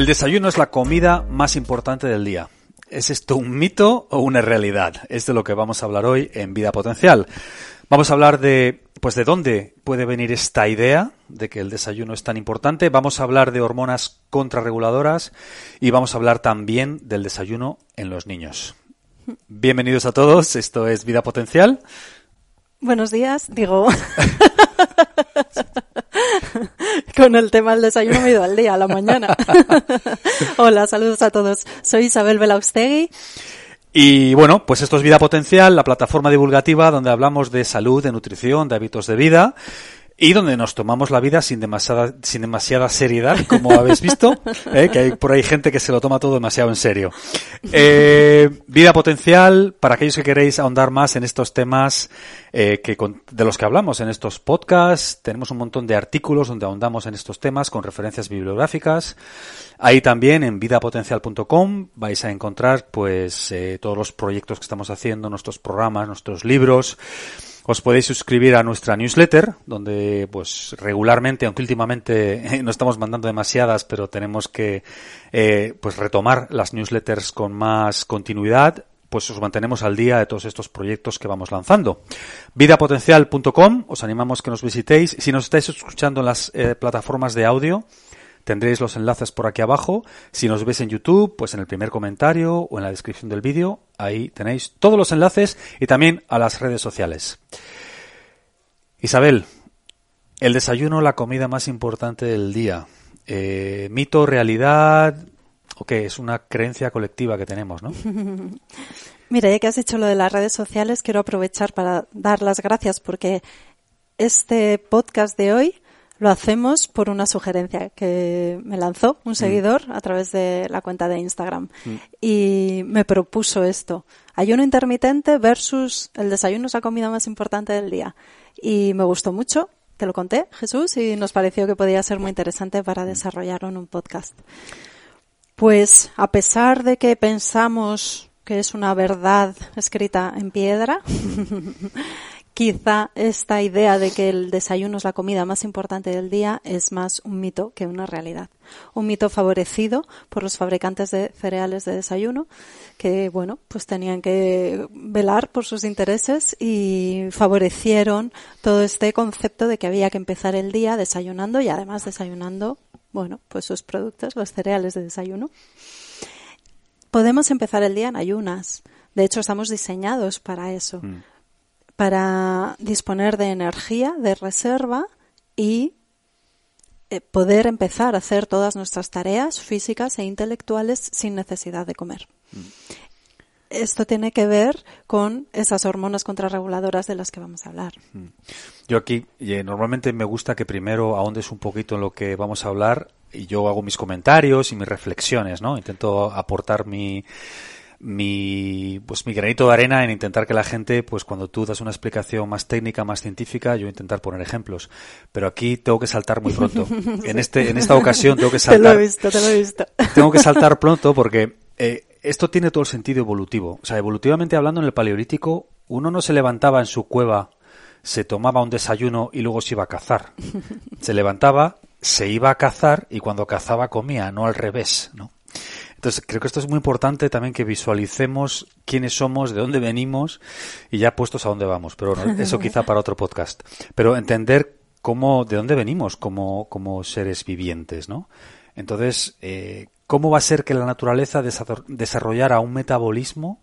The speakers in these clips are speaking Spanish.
El desayuno es la comida más importante del día. ¿Es esto un mito o una realidad? Es de lo que vamos a hablar hoy en Vida Potencial. Vamos a hablar de, pues, de dónde puede venir esta idea de que el desayuno es tan importante. Vamos a hablar de hormonas contrarreguladoras y vamos a hablar también del desayuno en los niños. Bienvenidos a todos. Esto es Vida Potencial. Buenos días, digo. Con el tema del desayuno me he ido al día, a la mañana. Hola, saludos a todos. Soy Isabel Belaustegui. Y bueno, pues esto es Vida Potencial, la plataforma divulgativa donde hablamos de salud, de nutrición, de hábitos de vida y donde nos tomamos la vida sin demasiada, sin demasiada seriedad, como habéis visto, ¿eh? que hay por ahí gente que se lo toma todo demasiado en serio. Eh, vida potencial, para aquellos que queréis ahondar más en estos temas eh, que de los que hablamos en estos podcasts, tenemos un montón de artículos donde ahondamos en estos temas con referencias bibliográficas. Ahí también en vidapotencial.com vais a encontrar pues eh, todos los proyectos que estamos haciendo, nuestros programas, nuestros libros. Os podéis suscribir a nuestra newsletter, donde pues regularmente, aunque últimamente no estamos mandando demasiadas, pero tenemos que eh, pues retomar las newsletters con más continuidad, pues os mantenemos al día de todos estos proyectos que vamos lanzando. Vidapotencial.com, os animamos que nos visitéis. Si nos estáis escuchando en las eh, plataformas de audio, Tendréis los enlaces por aquí abajo. Si nos ves en YouTube, pues en el primer comentario o en la descripción del vídeo, ahí tenéis todos los enlaces y también a las redes sociales. Isabel, el desayuno, la comida más importante del día. Eh, mito, realidad, o qué, es una creencia colectiva que tenemos, ¿no? Mira, ya que has dicho lo de las redes sociales, quiero aprovechar para dar las gracias porque este podcast de hoy lo hacemos por una sugerencia que me lanzó un mm. seguidor a través de la cuenta de Instagram mm. y me propuso esto. Ayuno intermitente versus el desayuno es la comida más importante del día. Y me gustó mucho, te lo conté, Jesús, y nos pareció que podía ser muy interesante para mm. desarrollarlo en un podcast. Pues a pesar de que pensamos que es una verdad escrita en piedra, quizá esta idea de que el desayuno es la comida más importante del día es más un mito que una realidad. Un mito favorecido por los fabricantes de cereales de desayuno que, bueno, pues tenían que velar por sus intereses y favorecieron todo este concepto de que había que empezar el día desayunando y además desayunando, bueno, pues sus productos, los cereales de desayuno. Podemos empezar el día en ayunas. De hecho, estamos diseñados para eso. Mm para disponer de energía, de reserva y eh, poder empezar a hacer todas nuestras tareas físicas e intelectuales sin necesidad de comer. Mm. Esto tiene que ver con esas hormonas contrarreguladoras de las que vamos a hablar. Mm. Yo aquí eh, normalmente me gusta que primero ahondes un poquito en lo que vamos a hablar y yo hago mis comentarios y mis reflexiones, ¿no? Intento aportar mi, mi pues mi granito de arena en intentar que la gente pues cuando tú das una explicación más técnica más científica yo intentar poner ejemplos. Pero aquí tengo que saltar muy pronto. En este en esta ocasión tengo que saltar te lo he visto te lo he visto. tengo que saltar pronto porque eh, esto tiene todo el sentido evolutivo. O sea evolutivamente hablando en el paleolítico uno no se levantaba en su cueva se tomaba un desayuno y luego se iba a cazar. Se levantaba se iba a cazar y cuando cazaba comía no al revés no Entonces, creo que esto es muy importante también que visualicemos quiénes somos, de dónde venimos y ya puestos a dónde vamos. Pero bueno, eso quizá para otro podcast. Pero entender cómo, de dónde venimos como, como seres vivientes, ¿no? Entonces, eh, ¿cómo va a ser que la naturaleza desarrollara un metabolismo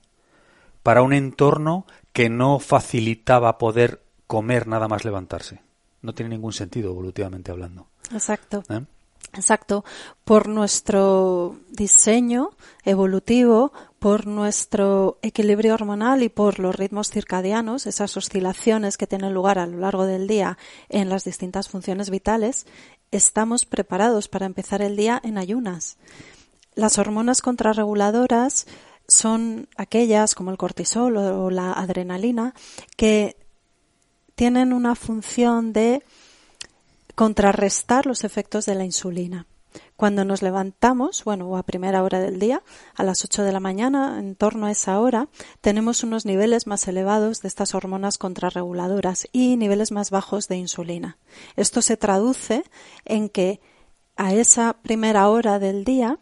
para un entorno que no facilitaba poder comer nada más levantarse? No tiene ningún sentido evolutivamente hablando. Exacto. ¿Eh? Exacto, por nuestro diseño evolutivo, por nuestro equilibrio hormonal y por los ritmos circadianos, esas oscilaciones que tienen lugar a lo largo del día en las distintas funciones vitales, estamos preparados para empezar el día en ayunas. Las hormonas contrarreguladoras son aquellas como el cortisol o la adrenalina que tienen una función de contrarrestar los efectos de la insulina. Cuando nos levantamos, bueno, o a primera hora del día, a las 8 de la mañana, en torno a esa hora, tenemos unos niveles más elevados de estas hormonas contrarreguladoras y niveles más bajos de insulina. Esto se traduce en que a esa primera hora del día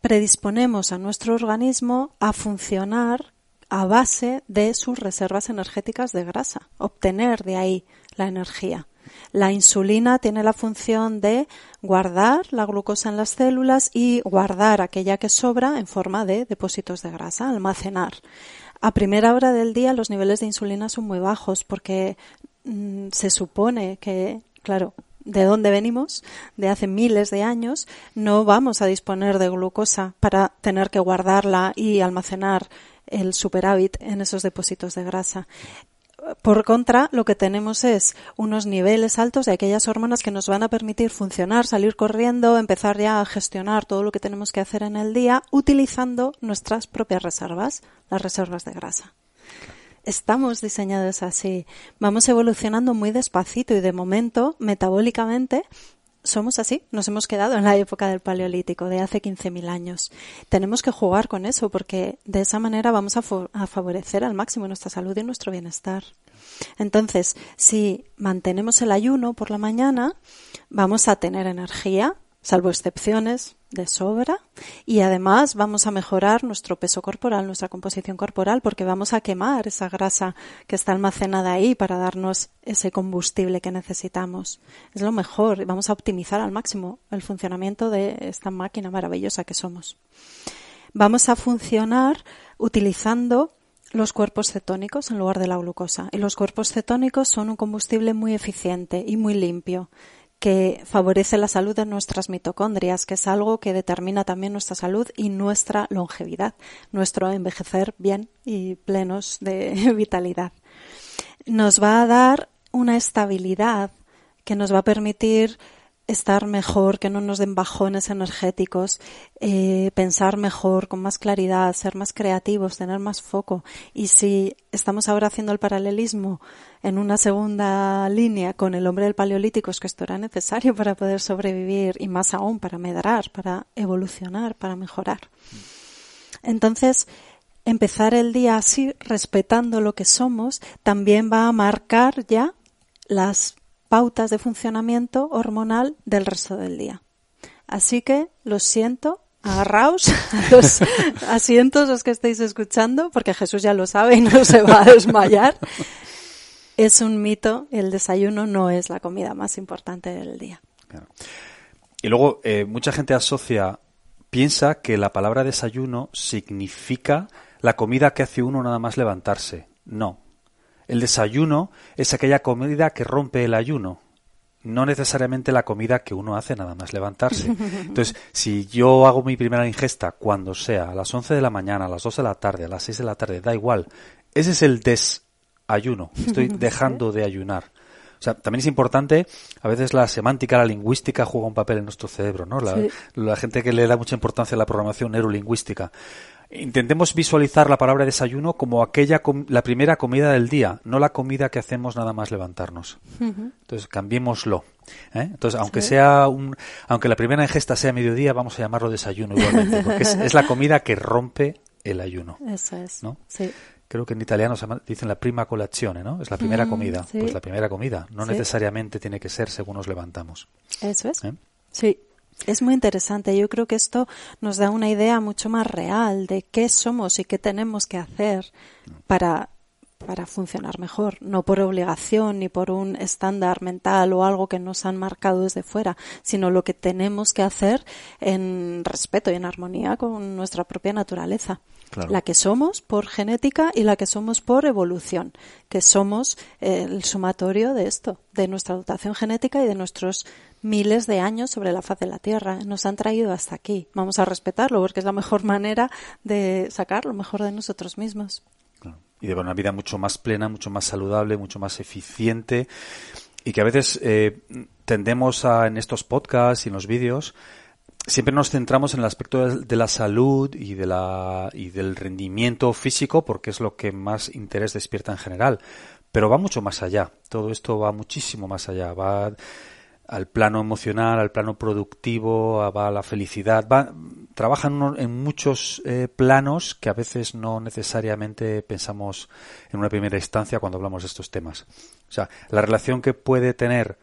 predisponemos a nuestro organismo a funcionar a base de sus reservas energéticas de grasa, obtener de ahí la energía. La insulina tiene la función de guardar la glucosa en las células y guardar aquella que sobra en forma de depósitos de grasa, almacenar. A primera hora del día los niveles de insulina son muy bajos porque mm, se supone que, claro, de dónde venimos, de hace miles de años, no vamos a disponer de glucosa para tener que guardarla y almacenar el superávit en esos depósitos de grasa por contra, lo que tenemos es unos niveles altos de aquellas hormonas que nos van a permitir funcionar, salir corriendo, empezar ya a gestionar todo lo que tenemos que hacer en el día, utilizando nuestras propias reservas, las reservas de grasa. Estamos diseñados así. Vamos evolucionando muy despacito y de momento, metabólicamente, somos así, nos hemos quedado en la época del Paleolítico, de hace 15.000 años. Tenemos que jugar con eso porque de esa manera vamos a, a, favorecer al máximo nuestra salud y nuestro bienestar. Entonces, si mantenemos el ayuno por la mañana, vamos a tener energía, salvo excepciones, de sobra y además vamos a mejorar nuestro peso corporal, nuestra composición corporal, porque vamos a quemar esa grasa que está almacenada ahí para darnos ese combustible que necesitamos. Es lo mejor, vamos a optimizar al máximo el funcionamiento de esta máquina maravillosa que somos. Vamos a funcionar utilizando los cuerpos cetónicos en lugar de la glucosa. Y los cuerpos cetónicos son un combustible muy eficiente y muy limpio que favorece la salud de nuestras mitocondrias, que es algo que determina también nuestra salud y nuestra longevidad, nuestro envejecer bien y plenos de vitalidad. Nos va a dar una estabilidad que nos va a permitir estar mejor, que no nos den bajones energéticos, eh, pensar mejor, con más claridad, ser más creativos, tener más foco. Y si estamos ahora haciendo el paralelismo en una segunda línea con el hombre del paleolítico, es que esto era necesario para poder sobrevivir y más aún para medrar, para evolucionar, para mejorar. Entonces, empezar el día así, respetando lo que somos, también va a marcar ya las pautas de funcionamiento hormonal del resto del día. Así que lo siento, agarraos a los asientos los que estáis escuchando, porque Jesús ya lo sabe y no se va a desmayar. Es un mito, el desayuno no es la comida más importante del día. Y luego, eh, mucha gente asocia, piensa que la palabra desayuno significa la comida que hace uno nada más levantarse. No, el desayuno es aquella comida que rompe el ayuno, no necesariamente la comida que uno hace nada más levantarse. Entonces, si yo hago mi primera ingesta cuando sea, a las 11 de la mañana, a las 2 de la tarde, a las 6 de la tarde, da igual, ese es el desayuno, estoy dejando de ayunar. O sea, también es importante, a veces la semántica, la lingüística juega un papel en nuestro cerebro, ¿no? La, la gente que le da mucha importancia a la programación neurolingüística intentemos visualizar la palabra desayuno como aquella la primera comida del día, no la comida que hacemos nada más levantarnos. Entonces cambiémoslo. ¿eh? Entonces aunque sea un, aunque la primera ingesta sea mediodía, vamos a llamarlo desayuno igualmente, porque es, la comida que rompe el ayuno. Eso es. ¿no? Creo que en italiano se dicen la prima colazione, ¿no? Es la primera comida. Pues la primera comida. No necesariamente tiene que ser según nos levantamos. Eso es. ¿Eh? Sí. Es muy interesante. Yo creo que esto nos da una idea mucho más real de qué somos y qué tenemos que hacer para para funcionar mejor, no por obligación ni por un estándar mental o algo que nos han marcado desde fuera, sino lo que tenemos que hacer en respeto y en armonía con nuestra propia naturaleza. La que somos por genética y la que somos por evolución, que somos el sumatorio de esto, de nuestra dotación genética y de nuestros miles de años sobre la faz de la Tierra. Nos han traído hasta aquí. Vamos a respetarlo porque es la mejor manera de sacar lo mejor de nosotros mismos. Y de una vida mucho más plena, mucho más saludable, mucho más eficiente. Y que a veces eh, tendemos a, en estos podcasts y en los vídeos, siempre nos centramos en el aspecto de la salud y de la y del rendimiento físico porque es lo que más interés despierta en general. Pero va mucho más allá. Todo esto va muchísimo más allá. Va al plano emocional, al plano productivo, va a la felicidad, va, trabajan en muchos eh, planos que a veces no necesariamente pensamos en una primera instancia cuando hablamos de estos temas. O sea, la relación que puede tener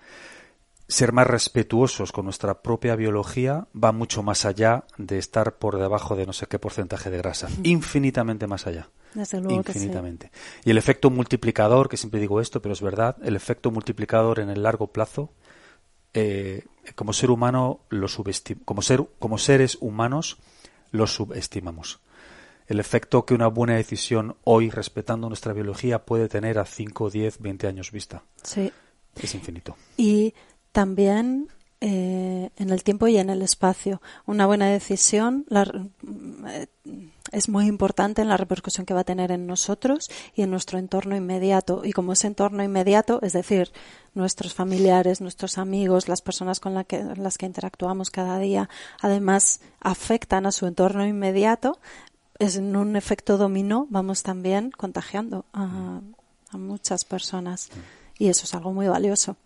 ser más respetuosos con nuestra propia biología va mucho más allá de estar por debajo de no sé qué porcentaje de grasa, infinitamente más allá. Desde luego infinitamente. Y el efecto multiplicador, que siempre digo esto, pero es verdad, el efecto multiplicador en el largo plazo eh, como ser humano lo como ser como seres humanos lo subestimamos. El efecto que una buena decisión hoy, respetando nuestra biología, puede tener a 5, 10, 20 años vista. Sí. Es infinito. Y también eh, en el tiempo y en el espacio. Una buena decisión eh, es muy importante en la repercusión que va a tener en nosotros y en nuestro entorno inmediato. Y como ese entorno inmediato, es decir, nuestros familiares, nuestros amigos, las personas con las que interactuamos cada día, además afectan a su entorno inmediato, es en un efecto dominó, vamos también contagiando a muchas personas. Y eso es algo muy valioso.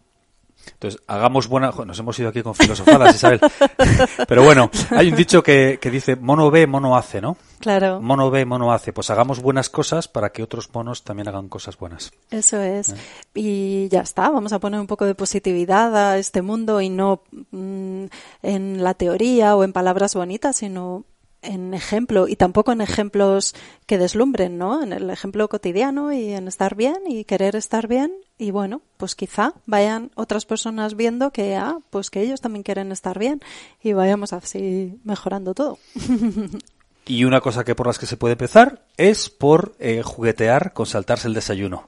Entonces, hagamos buena... Nos hemos ido aquí con filosofadas, Isabel. Pero bueno, hay un dicho que, que dice, mono ve, mono hace, ¿no? Claro. Mono ve, mono hace. Pues hagamos buenas cosas para que otros monos también hagan cosas buenas. Eso es. ¿Eh? Y ya está, vamos a poner un poco de positividad a este mundo y no mm, en la teoría o en palabras bonitas, sino en ejemplo y tampoco en ejemplos que deslumbren, ¿no? En el ejemplo cotidiano y en estar bien y querer estar bien y bueno, pues quizá vayan otras personas viendo que ah, pues que ellos también quieren estar bien y vayamos así mejorando todo. y una cosa que por las que se puede empezar es por eh, juguetear con saltarse el desayuno,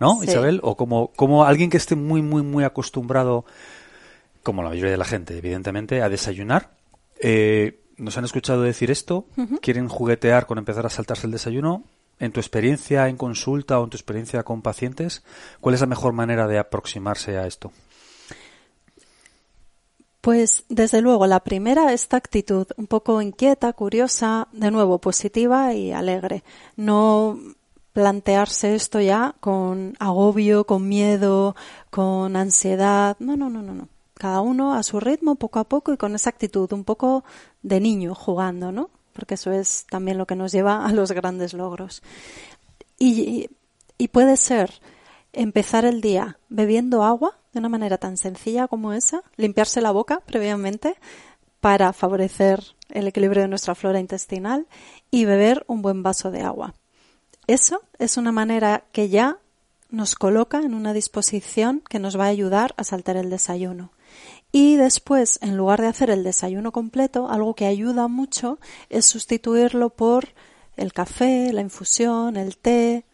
¿no, Isabel? O como como alguien que esté muy muy muy acostumbrado como la mayoría de la gente, evidentemente, a desayunar, eh, nos han escuchado decir esto, quieren juguetear con empezar a saltarse el desayuno. En tu experiencia en consulta o en tu experiencia con pacientes, ¿cuál es la mejor manera de aproximarse a esto? Pues desde luego, la primera, esta actitud un poco inquieta, curiosa, de nuevo positiva y alegre. No plantearse esto ya con agobio, con miedo, con ansiedad. No, no, no, no, no cada uno a su ritmo, poco a poco y con esa actitud un poco de niño jugando, ¿no? Porque eso es también lo que nos lleva a los grandes logros. Y, y puede ser empezar el día bebiendo agua de una manera tan sencilla como esa, limpiarse la boca previamente para favorecer el equilibrio de nuestra flora intestinal y beber un buen vaso de agua. Eso es una manera que ya nos coloca en una disposición que nos va a ayudar a saltar el desayuno. Y después, en lugar de hacer el desayuno completo, algo que ayuda mucho es sustituirlo por el café, la infusión, el té.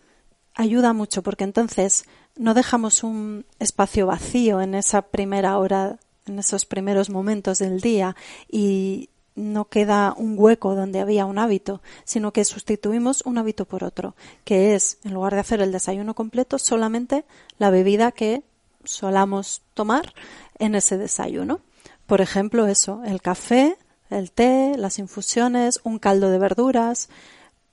Ayuda mucho porque entonces no dejamos un espacio vacío en esa primera hora, en esos primeros momentos del día y no queda un hueco donde había un hábito, sino que sustituimos un hábito por otro, que es, en lugar de hacer el desayuno completo, solamente la bebida que solamos tomar en ese desayuno. Por ejemplo, eso, el café, el té, las infusiones, un caldo de verduras,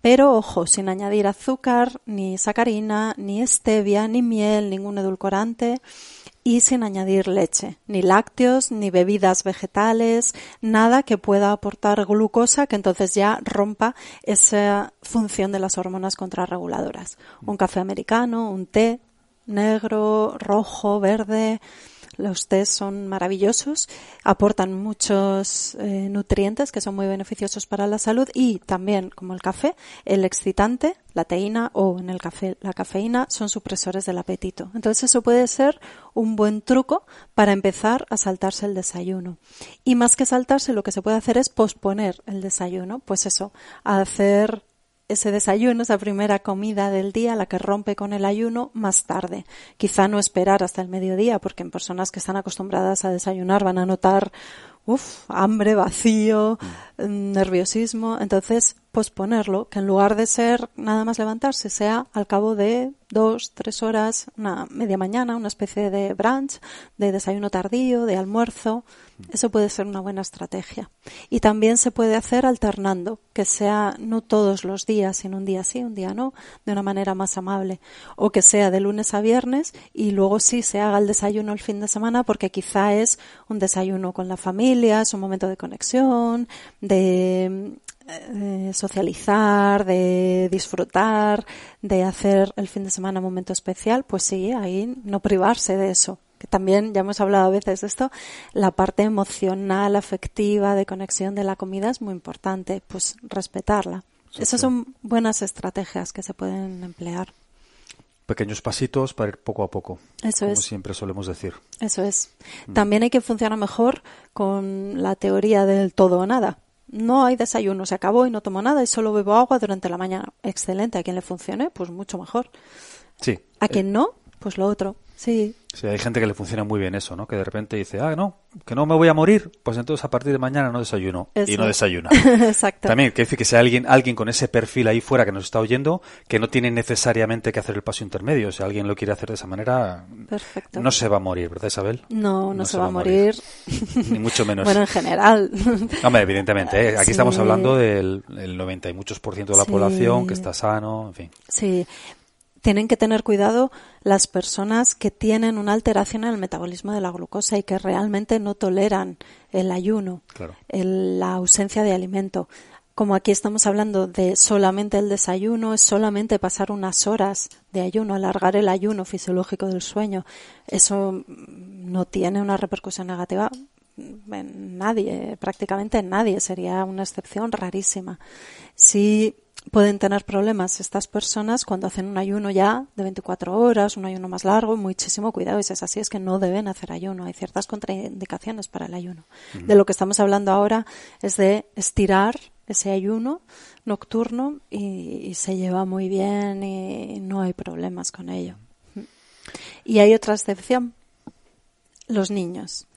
pero ojo, sin añadir azúcar, ni sacarina, ni stevia, ni miel, ningún edulcorante y sin añadir leche, ni lácteos, ni bebidas vegetales, nada que pueda aportar glucosa que entonces ya rompa esa función de las hormonas contrarreguladoras. Un café americano, un té negro, rojo, verde, Los tés son maravillosos, aportan muchos eh, nutrientes que son muy beneficiosos para la salud y también, como el café, el excitante, la teína o en el café la cafeína son supresores del apetito. Entonces eso puede ser un buen truco para empezar a saltarse el desayuno. Y más que saltarse, lo que se puede hacer es posponer el desayuno. Pues eso, hacer ese desayuno, esa primera comida del día, la que rompe con el ayuno, más tarde. Quizá no esperar hasta el mediodía, porque en personas que están acostumbradas a desayunar van a notar uf, hambre, vacío, mm, nerviosismo. Entonces, posponerlo, que en lugar de ser nada más levantarse, sea al cabo de dos, tres horas, una media mañana, una especie de brunch, de desayuno tardío, de almuerzo. Eso puede ser una buena estrategia. Y también se puede hacer alternando, que sea no todos los días, sino un día sí, un día no, de una manera más amable. O que sea de lunes a viernes y luego sí se haga el desayuno el fin de semana porque quizá es un desayuno con la familia, es un momento de conexión, de socializar, de disfrutar, de hacer el fin de semana un momento especial, pues sí, ahí no privarse de eso. Que también, ya hemos hablado a veces de esto, la parte emocional, afectiva, de conexión de la comida es muy importante, pues respetarla. Esas son buenas estrategias que se pueden emplear. Pequeños pasitos para ir poco a poco. Eso como siempre solemos decir. Eso es. Mm. También hay que funcionar mejor con la teoría del todo o nada no hay desayuno, se acabó y no tomo nada y solo bebo agua durante la mañana. Excelente, a quien le funcione, pues mucho mejor. Sí. A quien no, pues lo otro. Sí. Sí, hay gente que le funciona muy bien eso, ¿no? Que de repente dice, ah, no, que no me voy a morir, pues entonces a partir de mañana no desayuno. Y no desayuna. Exacto. También, que decir que sea alguien, alguien con ese perfil ahí fuera que nos está oyendo, que no tiene necesariamente que hacer el paso intermedio. Si alguien lo quiere hacer de esa manera, Perfecto. no se va a morir, ¿verdad, Isabel? No, no, se, va, a morir. Ni mucho menos. bueno, en general. Hombre, evidentemente, ¿eh? aquí estamos hablando del 90 y muchos por ciento de la población que está sano, en fin. Sí, tienen que tener cuidado las personas que tienen una alteración en el metabolismo de la glucosa y que realmente no toleran el ayuno, la ausencia de alimento. Como aquí estamos hablando de solamente el desayuno, es solamente pasar unas horas de ayuno, alargar el ayuno fisiológico del sueño. Eso no tiene una repercusión negativa en nadie, prácticamente en nadie, sería una excepción rarísima. Si pueden tener problemas estas personas cuando hacen un ayuno ya de 24 horas, un ayuno más largo, muchísimo cuidado. Y si es así, es que no deben hacer ayuno. Hay ciertas contraindicaciones para el ayuno. De lo que estamos hablando ahora es de estirar ese ayuno nocturno y, se lleva muy bien y no hay problemas con ello. Y hay otra excepción. Los niños.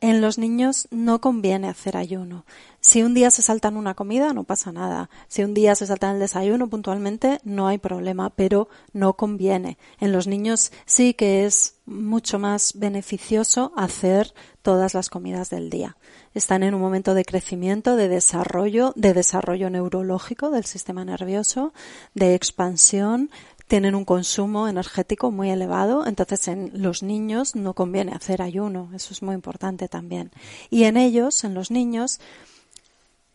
En los niños no conviene hacer ayuno. Si un día se saltan una comida, no pasa nada. Si un día se saltan el desayuno puntualmente, no hay problema, pero no conviene. En los niños sí que es mucho más beneficioso hacer todas las comidas del día. Están en un momento de crecimiento, de desarrollo, de desarrollo neurológico del sistema nervioso, de expansión, tienen un consumo energético muy elevado, entonces en los niños no conviene hacer ayuno, eso es muy importante también. Y en ellos, en los niños,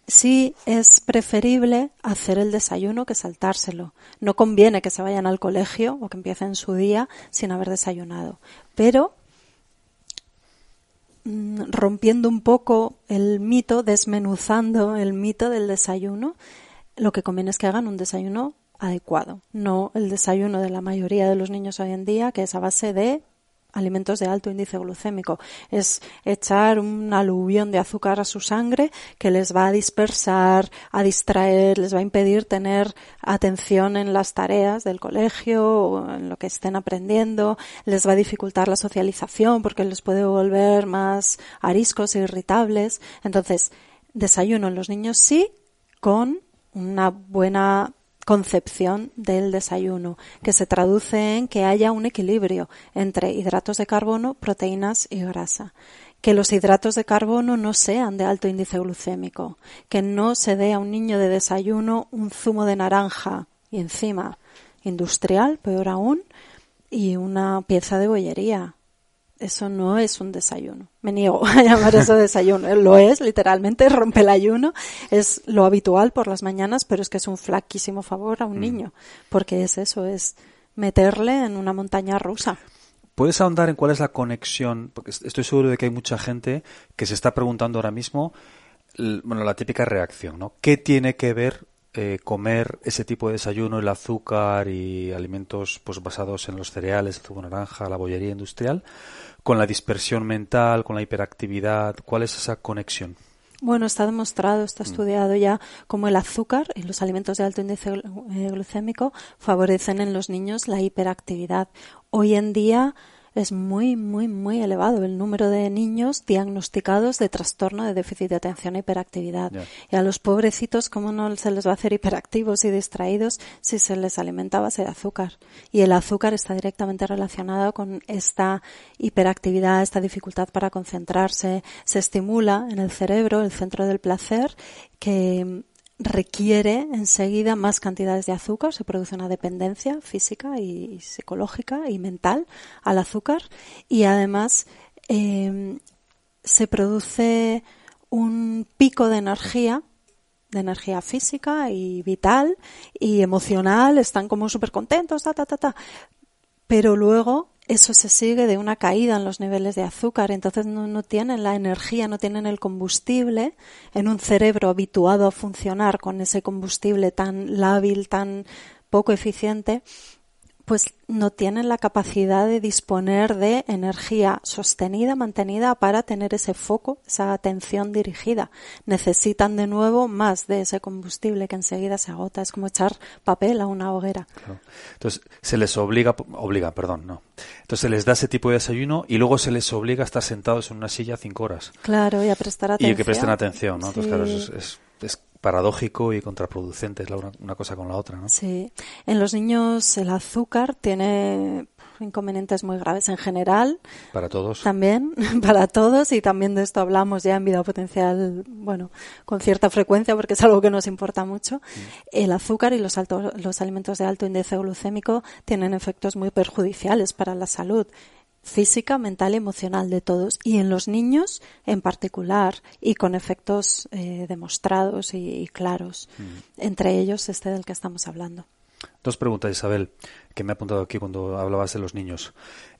sí es preferible hacer el desayuno que saltárselo. No conviene que se vayan al colegio o que empiecen su día sin haber desayunado. Pero mm, rompiendo un poco el mito, desmenuzando el mito del desayuno, lo que conviene es que hagan un desayuno adecuado, no el desayuno de la mayoría de los niños hoy en día, que es a base de alimentos de alto índice glucémico. Es echar un aluvión de azúcar a su sangre que les va a dispersar, a distraer, les va a impedir tener atención en las tareas del colegio o en lo que estén aprendiendo, les va a dificultar la socialización porque les puede volver más ariscos e irritables. Entonces, desayuno en los niños sí con una buena concepción del desayuno, que se traduce en que haya un equilibrio entre hidratos de carbono, proteínas y grasa. Que los hidratos de carbono no sean de alto índice glucémico, que no se dé a un niño de desayuno un zumo de naranja y encima industrial, peor aún, y una pieza de bollería eso no es un desayuno. Me niego a llamar eso desayuno. Lo es, literalmente, rompe el ayuno. Es lo habitual por las mañanas, pero es que es un flaquísimo favor a un mm. niño. Porque es eso, es meterle en una montaña rusa. ¿Puedes ahondar en cuál es la conexión? Porque estoy seguro de que hay mucha gente que se está preguntando ahora mismo, bueno, la típica reacción, ¿no? ¿Qué tiene que ver eh, comer ese tipo de desayuno, el azúcar y alimentos pues basados en los cereales, el zumo naranja, la bollería industrial, con la dispersión mental, con la hiperactividad? ¿Cuál es esa conexión? Bueno, está demostrado, está mm. estudiado ya como el azúcar y los alimentos de alto índice eh, glucémico favorecen en los niños la hiperactividad. Hoy en día es muy, muy, muy elevado el número de niños diagnosticados de trastorno de déficit de atención e hiperactividad. Y a los pobrecitos, ¿cómo no se les va a hacer hiperactivos y distraídos si se les alimenta a base de azúcar? Y el azúcar está directamente relacionado con esta hiperactividad, esta dificultad para concentrarse. Se estimula en el cerebro el centro del placer que requiere enseguida más cantidades de azúcar, se produce una dependencia física y psicológica y mental al azúcar y además em, se produce un pico de energía de energía física y vital y emocional, están como súper contentos, ta, ta, ta, ta. Pero luego eso se sigue de una caída en los niveles de azúcar, entonces no, tienen la energía, no tienen el combustible en un cerebro habituado a funcionar con ese combustible tan lábil, tan poco eficiente, pues no tienen la capacidad de disponer de energía sostenida, mantenida para tener ese foco, esa atención dirigida. Necesitan de nuevo más de ese combustible que enseguida se agota. Es como echar papel a una hoguera. Entonces se les obliga, obliga, perdón, no. Entonces se les da ese tipo de desayuno y luego se les obliga a estar sentados en una silla cinco horas. Claro, y a prestar atención. Y que presten atención, ¿no? Entonces, claro, es paradójico y contraproducente, es una, cosa con la otra, ¿no? Sí. En los niños el azúcar tiene inconvenientes muy graves en general. Para todos. También, para todos, y también de esto hablamos ya en vida potencial, bueno, con cierta frecuencia, porque es algo que nos importa mucho. Mm. El azúcar y los, altos, los alimentos de alto índice glucémico tienen efectos muy perjudiciales para la salud física, mental y emocional de todos y en los niños en particular y con efectos eh, demostrados y, claros, mm. entre ellos este del que estamos hablando. Dos preguntas, Isabel, que me ha apuntado aquí cuando hablabas de los niños.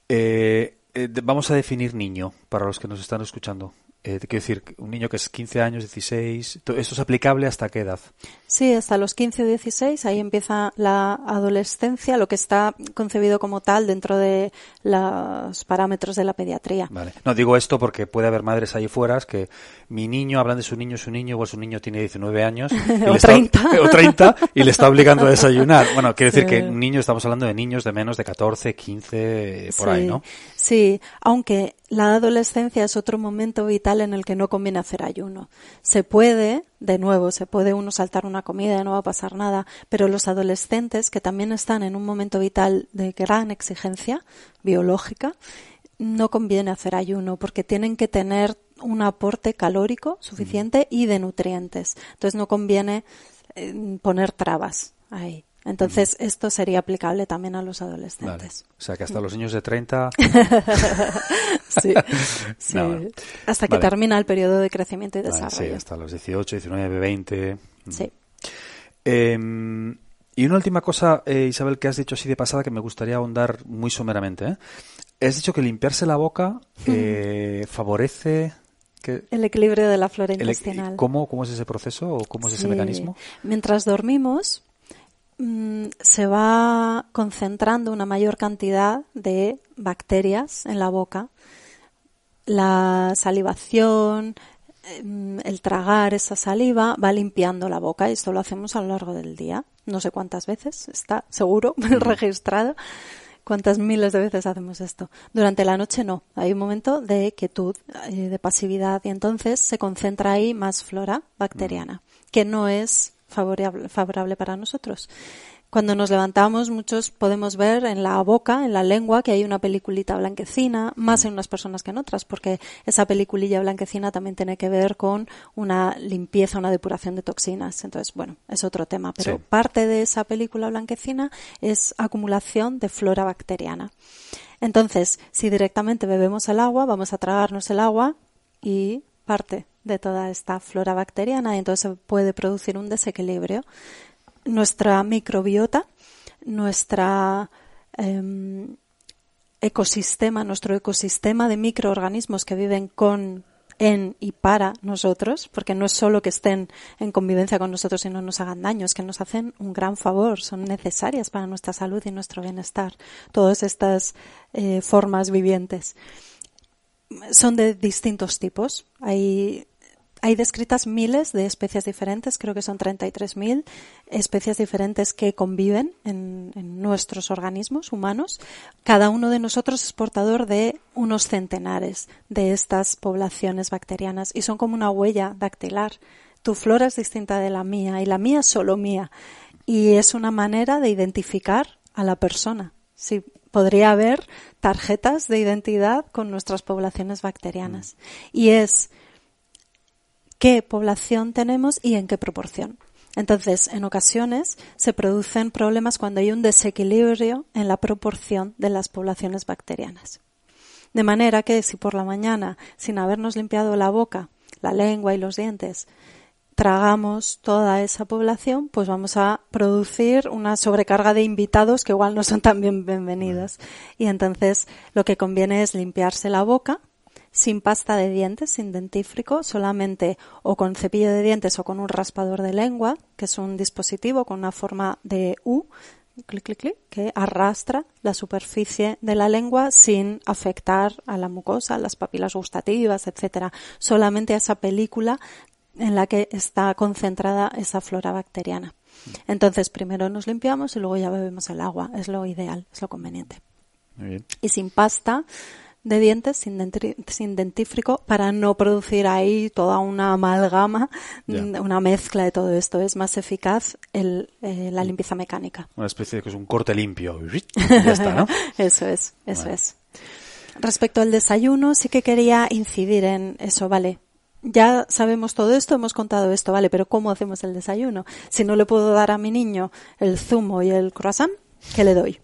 Eh, eh, vamos a definir niño para los que nos están escuchando. Eh, quiero decir, un niño que es 15 años, 16, ¿esto es aplicable hasta qué edad? Sí, hasta los 15 o 16, ahí empieza la adolescencia, lo que está concebido como tal dentro de los parámetros de la pediatría. Vale. No, digo esto porque puede haber madres ahí fuera que mi niño, hablan de su niño, su niño, o su niño tiene 19 años. o, 30. o 30 y le está obligando a desayunar. Bueno, quiere decir que un niño, estamos hablando de niños de menos de 14, 15, por ahí, ¿no? Sí, aunque la adolescencia es otro momento vital en el que no conviene hacer ayuno. Se puede, de nuevo, se puede uno saltar una comida y no va a pasar nada, pero los adolescentes que también están en un momento vital de gran exigencia biológica, no conviene hacer ayuno porque tienen que tener un aporte calórico suficiente y de nutrientes. Entonces no conviene eh, poner trabas ahí. Entonces, esto sería aplicable también a los adolescentes. O sea, que hasta los niños de 30. sí, sí. hasta que termina el periodo de crecimiento y desarrollo. sí, hasta los 18, 19, 20. Sí. Em, y una última cosa, eh, Isabel, que has dicho así de pasada que me gustaría ahondar muy someramente. ¿eh? Has dicho que limpiarse la boca eh, favorece que el equilibrio de la flora intestinal. ¿Cómo, ¿Cómo es ese proceso o cómo es ese mecanismo? Mientras dormimos, Mm, se va concentrando una mayor cantidad de bacterias en la boca. La salivación, em, el tragar esa saliva va limpiando la boca y esto lo hacemos a lo largo del día. No sé cuántas veces, está seguro registrado. ¿Cuántas miles de veces hacemos esto? Durante la noche no. Hay un momento de quietud, eh, de pasividad y entonces se concentra ahí más flora bacteriana, que no es favorable, favorable para nosotros. Cuando nos levantamos, muchos podemos ver en la boca, en la lengua, que hay una peliculita blanquecina, más en unas personas que en otras, porque esa peliculilla blanquecina también tiene que ver con una limpieza, una depuración de toxinas. Entonces, bueno, es otro tema, pero parte de esa película blanquecina es acumulación de flora bacteriana. Entonces, si directamente bebemos el agua, vamos a tragarnos el agua y parte de toda esta flora bacteriana y entonces puede producir un desequilibrio. Nuestra microbiota, nuestra, em, ecosistema, nuestro ecosistema de microorganismos que viven con en y para nosotros, porque no es solo que estén en convivencia con nosotros y no nos hagan daño, es que nos hacen un gran favor, son necesarias para nuestra salud y nuestro bienestar, todas estas eh, formas vivientes. Son de distintos tipos. Hay hay descritas miles de especies diferentes, creo que son 33.000 especies diferentes que conviven en, nuestros organismos humanos. Cada uno de nosotros es portador de unos centenares de estas poblaciones bacterianas y son como una huella dactilar. Tu flora es distinta de la mía y la mía es solo mía. Y es una manera de identificar a la persona. Sí, podría haber tarjetas de identidad con nuestras poblaciones bacterianas. Y es qué población tenemos y en qué proporción. Entonces, en ocasiones se producen problemas cuando hay un desequilibrio en la proporción de las poblaciones bacterianas. De manera que si por la mañana, sin habernos limpiado la boca, la lengua y los dientes, tragamos toda esa población, pues vamos a producir una sobrecarga de invitados que igual no son tan bienvenidos. Y entonces lo que conviene es limpiarse la boca, sin pasta de dientes, sin dentífrico, solamente o con cepillo de dientes o con un raspador de lengua, que es un dispositivo con una forma de U, clic, clic, clic, que arrastra la superficie de la lengua sin afectar a la mucosa, las papilas gustativas, etcétera, solamente a esa película en la que está concentrada esa flora bacteriana. Entonces, primero nos limpiamos y luego ya bebemos el agua. Es lo ideal, es lo conveniente. Y sin pasta, de dientes sin, dentífrico para no producir ahí toda una amalgama, una mezcla de todo esto. Es más eficaz el, eh, la limpieza mecánica. Una especie de que es un corte limpio. ya está, ¿no? eso es, eso es. Respecto al desayuno, sí que quería incidir en eso, vale. Ya sabemos todo esto, hemos contado esto, vale, pero ¿cómo hacemos el desayuno? Si no le puedo dar a mi niño el zumo y el croissant, ¿qué le doy?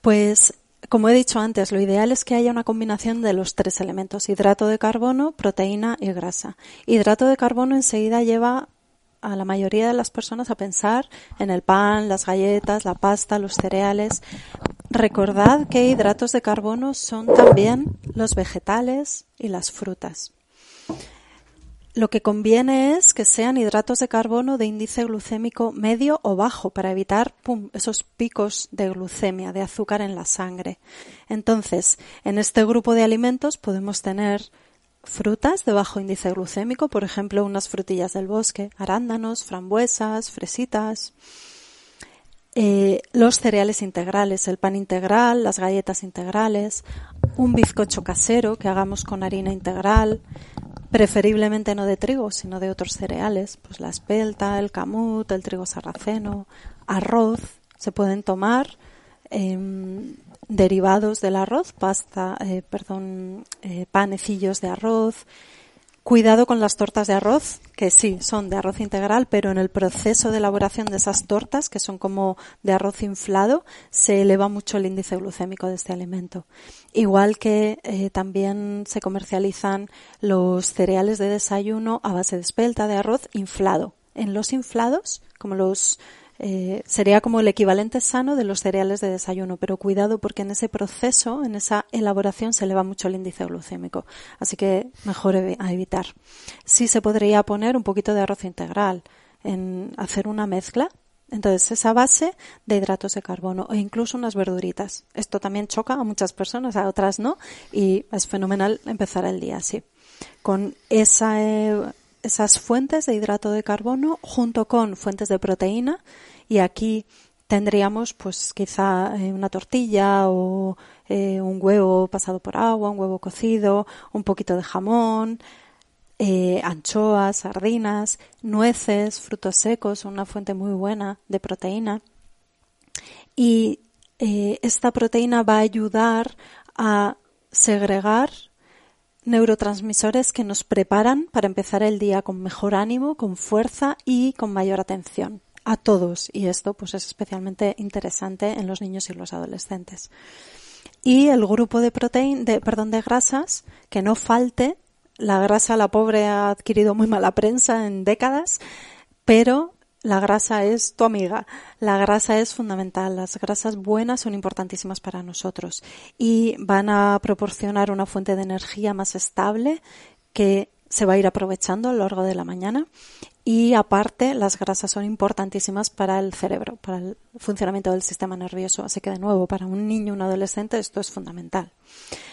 Pues como he dicho antes, lo ideal es que haya una combinación de los tres elementos, hidrato de carbono, proteína y grasa. Hidrato de carbono enseguida lleva a la mayoría de las personas a pensar en el pan, las galletas, la pasta, los cereales. Recordad que hidratos de carbono son también los vegetales y las frutas. Lo que conviene es que sean hidratos de carbono de índice glucémico medio o bajo para evitar esos picos de glucemia, de azúcar en la sangre. Entonces, en este grupo de alimentos podemos tener frutas de bajo índice glucémico, por ejemplo, unas frutillas del bosque, arándanos, frambuesas, fresitas. Eh, los cereales integrales, el pan integral, las galletas integrales, un bizcocho casero que hagamos con harina integral, preferiblemente no de trigo, sino de otros cereales, pues la espelta, el camut, el trigo sarraceno, arroz, se pueden tomar em, derivados del arroz, pasta, eh, perdón, eh, panecillos de arroz, Cuidado con las tortas de arroz, que sí, son de arroz integral, pero en el proceso de elaboración de esas tortas, que son como de arroz inflado, se eleva mucho el índice glucémico de este alimento. Igual que eh, también se comercializan los cereales de desayuno a base de espelta de arroz inflado. En los inflados, como los eh, sería como el equivalente sano de los cereales de desayuno, pero cuidado porque en ese proceso, en esa elaboración, se eleva mucho el índice glucémico. Así que mejor evitar. Sí se podría poner un poquito de arroz integral, en hacer una mezcla. Entonces, esa base de hidratos de carbono o incluso unas verduritas. Esto también choca a muchas personas, a otras no, y es fenomenal empezar el día así. Con esa, eh, esas fuentes de hidrato de carbono junto con fuentes de proteína y aquí tendríamos pues quizá eh, una tortilla o eh, un huevo pasado por agua, un huevo cocido, un poquito de jamón, eh, anchoas, sardinas, nueces, frutos secos, una fuente muy buena de proteína. Y esta proteína va a ayudar a segregar neurotransmisores que nos preparan para empezar el día con mejor ánimo, con fuerza y con mayor atención a todos y esto pues es especialmente interesante en los niños y los adolescentes. Y el grupo de proteín, de, perdón, de grasas, que no falte, la grasa la pobre ha adquirido muy mala prensa en décadas, pero la grasa es tu amiga. La grasa es fundamental. Las grasas buenas son importantísimas para nosotros y van a proporcionar una fuente de energía más estable que se va a ir aprovechando a lo largo de la mañana y aparte las grasas son importantísimas para el cerebro, para el funcionamiento del sistema nervioso. Así que de nuevo, para un niño, un adolescente, esto es fundamental.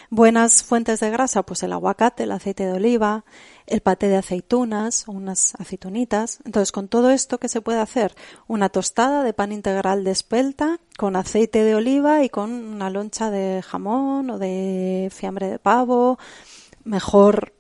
Buenas fuentes de grasa, pues el aguacate, el aceite de oliva, el paté de aceitunas unas aceitunitas. Entonces, con todo esto, ¿qué se puede hacer? Una tostada de pan integral de espelta con aceite de oliva y con una loncha de jamón o de fiambre de pavo. Mejor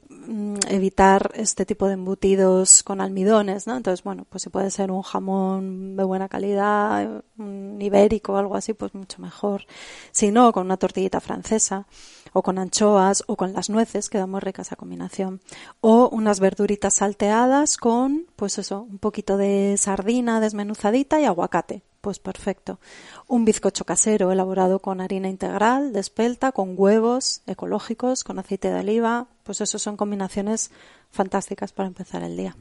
evitar este tipo de embutidos con almidones, ¿no? Entonces, bueno, pues si puede ser un jamón de buena calidad, un ibérico o algo así, pues mucho mejor. Si no, con una tortillita francesa o con anchoas o con las nueces, queda muy rica esa combinación. O unas verduritas salteadas con, pues eso, un poquito de sardina desmenuzadita y aguacate pues perfecto. Un bizcocho casero elaborado con harina integral de espelta, con huevos ecológicos, con aceite de oliva, pues eso son combinaciones fantásticas para empezar el día.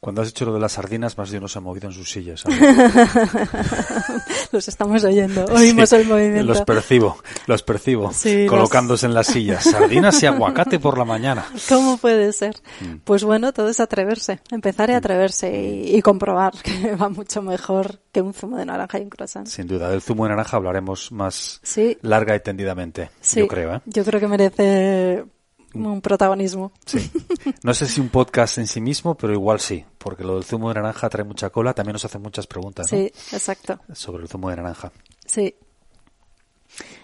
Cuando has hecho lo de las sardinas, más de uno se ha movido en sus sillas. los estamos oyendo, oímos el movimiento. Los percibo, los percibo, colocándose en las sillas. Sardinas y aguacate por la mañana. ¿Cómo puede ser? Mm. Pues bueno, todo es atreverse, empezar y mm. atreverse y, comprobar que va mucho mejor que un zumo de naranja y un croissant. Sin duda, del zumo de naranja hablaremos más larga y tendidamente, yo creo. ¿eh? Yo creo que merece un protagonismo. Sí. No sé si un podcast en sí mismo, pero igual sí, porque lo del zumo de naranja trae mucha cola. También nos hacen muchas preguntas. Sí, exacto. Sobre el zumo de naranja. Sí.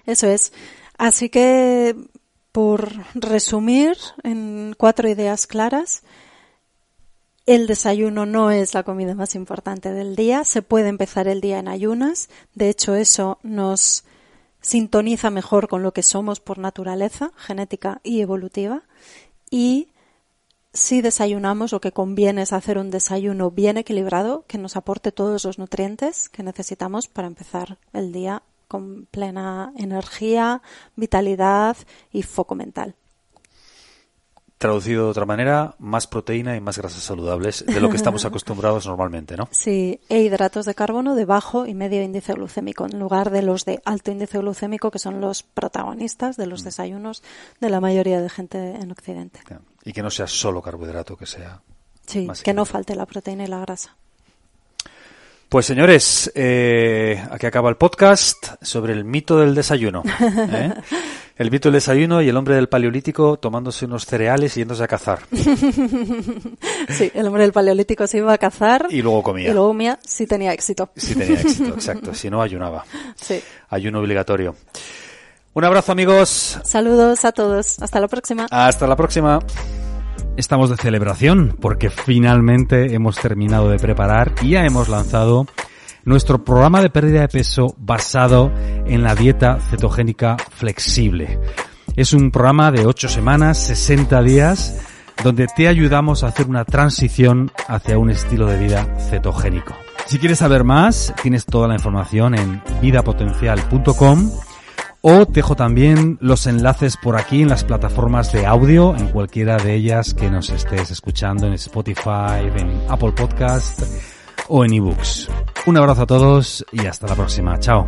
Eso es. Así que, por resumir en cuatro ideas claras, el desayuno no es la comida más importante del día. Se puede empezar el día en ayunas. De hecho, eso nos sintoniza mejor con lo que somos por naturaleza, genética y evolutiva. Y si desayunamos, lo que conviene es hacer un desayuno bien equilibrado que nos aporte todos los nutrientes que necesitamos para empezar el día con plena energía, vitalidad y foco mental. Traducido de otra manera, más proteína y más grasas saludables de lo que estamos acostumbrados normalmente, ¿no? Sí, e hidratos de carbono de bajo y medio índice glucémico, en lugar de los de alto índice glucémico, que son los protagonistas de los mm. desayunos de la mayoría de gente en Occidente. Y que no sea solo carbohidrato, que sea. Sí, que no falte la proteína y la grasa. Pues señores, eh, aquí acaba el podcast sobre el mito del desayuno. ¿eh? El mito del desayuno y el hombre del paleolítico tomándose unos cereales y yéndose a cazar. Sí, el hombre del paleolítico se iba a cazar. Y luego comía. Y luego comía si tenía éxito. Si tenía éxito, exacto. Si no, ayunaba. Sí. Ayuno obligatorio. Un abrazo amigos. Saludos a todos. Hasta la próxima. Hasta la próxima. Estamos de celebración porque finalmente hemos terminado de preparar y ya hemos lanzado nuestro programa de pérdida de peso basado en la dieta cetogénica flexible. Es un programa de 8 semanas, 60 días, donde te ayudamos a hacer una transición hacia un estilo de vida cetogénico. Si quieres saber más, tienes toda la información en vidapotencial.com o te dejo también los enlaces por aquí en las plataformas de audio, en cualquiera de ellas que nos estés escuchando, en Spotify, en Apple Podcast o en eBooks. Un abrazo a todos y hasta la próxima. Chao.